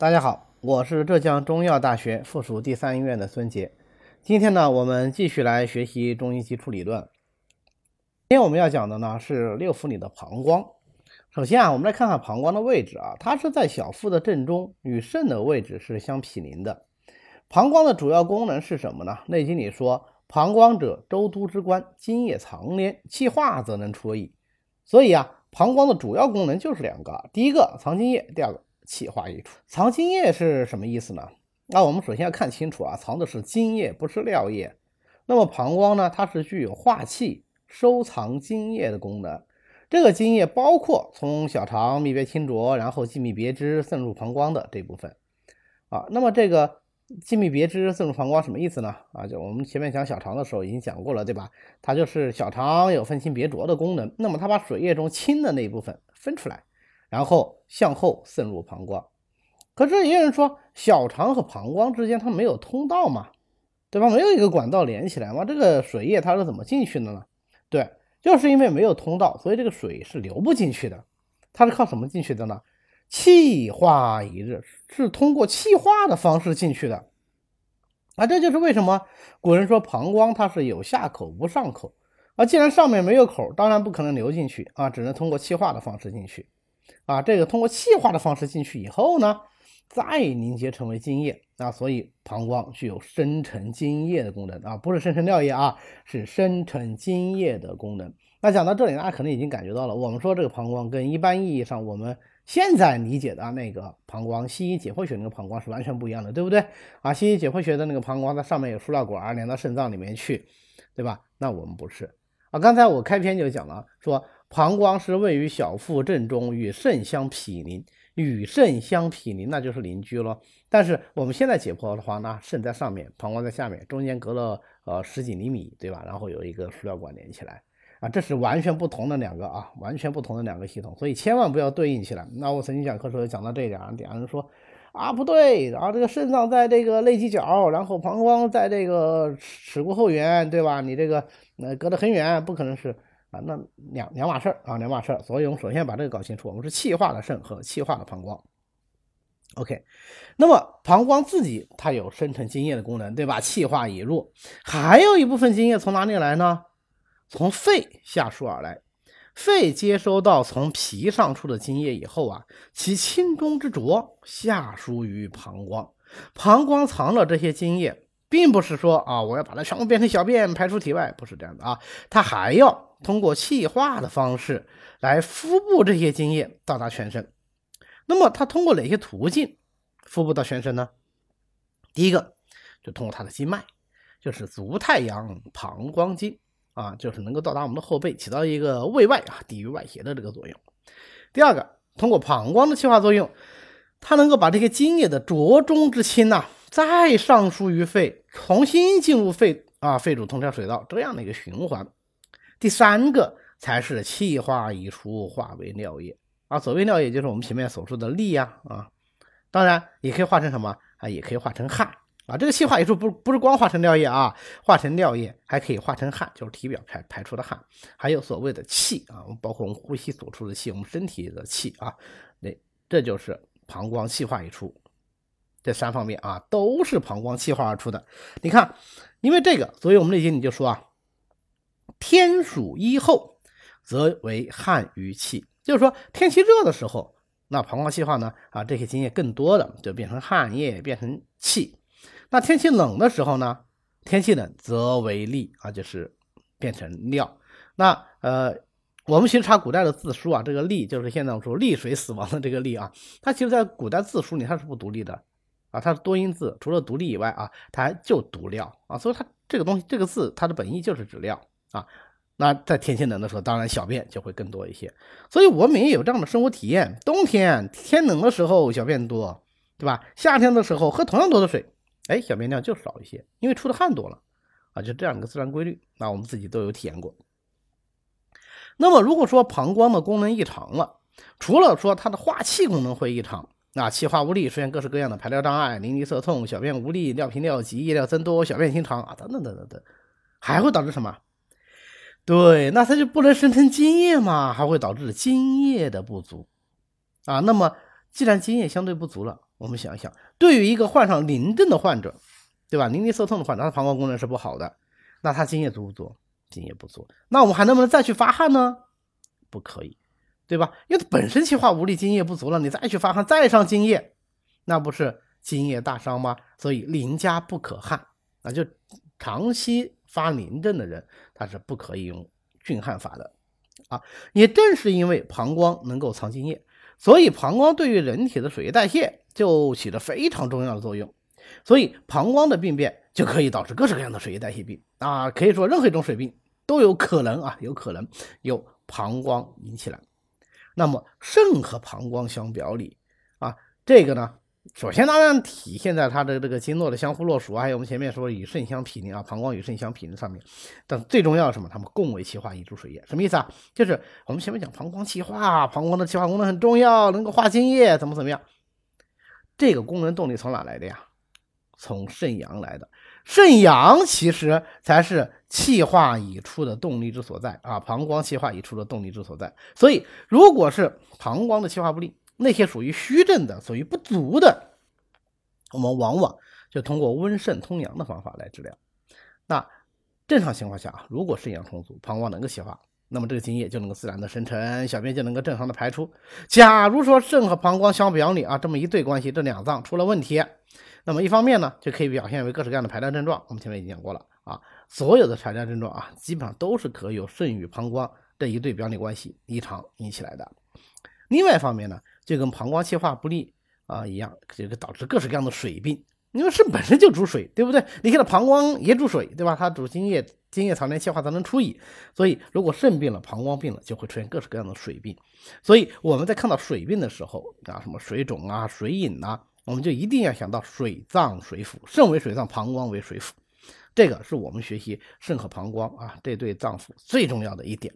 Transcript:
大家好，我是浙江中医药大学附属第三医院的孙杰。今天呢，我们继续来学习中医基础理论。今天我们要讲的呢是六腑里的膀胱。首先啊，我们来看看膀胱的位置啊，它是在小腹的正中，与肾的位置是相毗邻的。膀胱的主要功能是什么呢？《内经》里说：“膀胱者，周都之官，津液藏焉，气化则能出矣。”所以啊，膀胱的主要功能就是两个：第一个藏津液，第二个气化溢出。藏津液是什么意思呢？那我们首先要看清楚啊，藏的是津液，不是尿液。那么膀胱呢，它是具有化气、收藏津液的功能。这个津液包括从小肠泌别清浊，然后气密别支渗入膀胱的这部分啊。那么这个气密别支渗入膀胱什么意思呢？啊，就我们前面讲小肠的时候已经讲过了，对吧？它就是小肠有分清别浊的功能。那么它把水液中清的那一部分分出来，然后向后渗入膀胱。可是也有人说，小肠和膀胱之间它没有通道嘛，对吧？没有一个管道连起来嘛，这个水液它是怎么进去的呢？对。就是因为没有通道，所以这个水是流不进去的。它是靠什么进去的呢？气化一日，是通过气化的方式进去的。啊，这就是为什么古人说膀胱它是有下口无上口。啊，既然上面没有口，当然不可能流进去啊，只能通过气化的方式进去。啊，这个通过气化的方式进去以后呢？再凝结成为津液啊，所以膀胱具有生成津液的功能啊，不是生成尿液啊，是生成津液的功能。那讲到这里，大家可能已经感觉到了，我们说这个膀胱跟一般意义上我们现在理解的那个膀胱，西医解剖学那个膀胱是完全不一样的，对不对啊？西医解剖学的那个膀胱，它上面有输尿管连到肾脏里面去，对吧？那我们不是啊。刚才我开篇就讲了，说膀胱是位于小腹正中，与肾相毗邻。与肾相毗邻，那就是邻居了。但是我们现在解剖的话，那肾在上面，膀胱在下面，中间隔了呃十几厘米，对吧？然后有一个输尿管连起来啊，这是完全不同的两个啊，完全不同的两个系统，所以千万不要对应起来。那我曾经讲课时候讲到这一点，点人说啊不对，然后这个肾脏在这个肋基角，然后膀胱在这个耻骨后缘，对吧？你这个呃隔得很远，不可能是。啊，那两两码事儿啊，两码事儿。所以我们首先把这个搞清楚，我们是气化的肾和气化的膀胱。OK，那么膀胱自己它有生成津液的功能，对吧？气化已入，还有一部分津液从哪里来呢？从肺下输而来。肺接收到从脾上出的津液以后啊，其清中之浊下输于膀胱，膀胱藏了这些津液。并不是说啊，我要把它全部变成小便排出体外，不是这样的啊，它还要通过气化的方式来腹部这些津液到达全身。那么它通过哪些途径腹部到全身呢？第一个就通过它的经脉，就是足太阳膀胱经啊，就是能够到达我们的后背，起到一个卫外啊抵御外邪的这个作用。第二个，通过膀胱的气化作用，它能够把这些津液的浊中之清呐。再上输于肺，重新进入肺啊，肺主通调水道这样的一个循环。第三个才是气化已出，化为尿液啊。所谓尿液，就是我们前面所说的利呀啊。当然也可以化成什么啊？也可以化成汗啊。这个气化已出不不是光化成尿液啊，化成尿液还可以化成汗，就是体表排排出的汗。还有所谓的气啊，包括我们呼吸所出的气，我们身体的气啊，那这就是膀胱气化已出。这三方面啊，都是膀胱气化而出的。你看，因为这个，所以我们内经里就说啊，天暑一后，则为汗于气，就是说天气热的时候，那膀胱气化呢啊，这些津液更多的就变成汗液，变成气。那天气冷的时候呢，天气冷则为利啊，就是变成尿。那呃，我们其实查古代的字书啊，这个利就是现在我们说利水死亡的这个利啊，它其实在古代字书里它是不独立的。啊，它是多音字，除了独立以外啊，它还就读尿啊，所以它这个东西，这个字它的本意就是指尿啊。那在天气冷的时候，当然小便就会更多一些。所以我们也有这样的生活体验：冬天天冷的时候小便多，对吧？夏天的时候喝同样多的水，哎，小便量就少一些，因为出的汗多了啊，就这样一个自然规律。那我们自己都有体验过。那么如果说膀胱的功能异常了，除了说它的化气功能会异常。那气化无力，出现各式各样的排尿障碍，淋漓涩痛，小便无力，尿频尿急，夜尿增多，小便清长啊，等等等等等，还会导致什么？对，那它就不能生成精液嘛，还会导致精液的不足啊。那么既然精液相对不足了，我们想一想，对于一个患上淋症的患者，对吧？淋漓涩痛的患者，他的膀胱功能是不好的，那他精液足不足？精液不足。那我们还能不能再去发汗呢？不可以，对吧？因为本身气化无力，精液不足了，你再去发汗，再上精液，那不是精液大伤吗？所以淋家不可汗，那就长期发淋症的人，他是不可以用峻汗法的啊。也正是因为膀胱能够藏津液，所以膀胱对于人体的水液代谢就起着非常重要的作用。所以膀胱的病变就可以导致各式各样的水液代谢病啊，可以说任何一种水病都有可能啊，有可能由膀胱引起来。那么肾和膀胱相表里啊，这个呢，首先当然体现在它的这个经络的相互络属，还有我们前面说与肾相毗邻啊，膀胱与肾相毗邻上面。但最重要的什么？它们共为气化乙柱水液，什么意思啊？就是我们前面讲膀胱气化，膀胱的气化功能很重要，能够化津液，怎么怎么样？这个功能动力从哪来的呀？从肾阳来的，肾阳其实才是气化已出的动力之所在啊！膀胱气化已出的动力之所在。所以，如果是膀胱的气化不利，那些属于虚症的、属于不足的，我们往往就通过温肾通阳的方法来治疗。那正常情况下啊，如果肾阳充足，膀胱能够气化，那么这个津液就能够自然的生成，小便就能够正常的排出。假如说肾和膀胱相表里啊，这么一对关系，这两脏出了问题。那么一方面呢，就可以表现为各式各样的排尿症状。我们前面已经讲过了啊，所有的排尿症状啊，基本上都是可由肾与膀胱这一对表里关系异常引起来的。另外一方面呢，就跟膀胱气化不利啊一样，这个导致各式各样的水病。因为肾本身就主水，对不对？你看到膀胱也主水，对吧？它主津液，津液常年气化才能出乙。所以如果肾病了，膀胱病了，就会出现各式各样的水病。所以我们在看到水病的时候啊，什么水肿啊、水饮呐。我们就一定要想到水脏水腑，肾为水脏，膀胱为水腑，这个是我们学习肾和膀胱啊这对脏腑最重要的一点。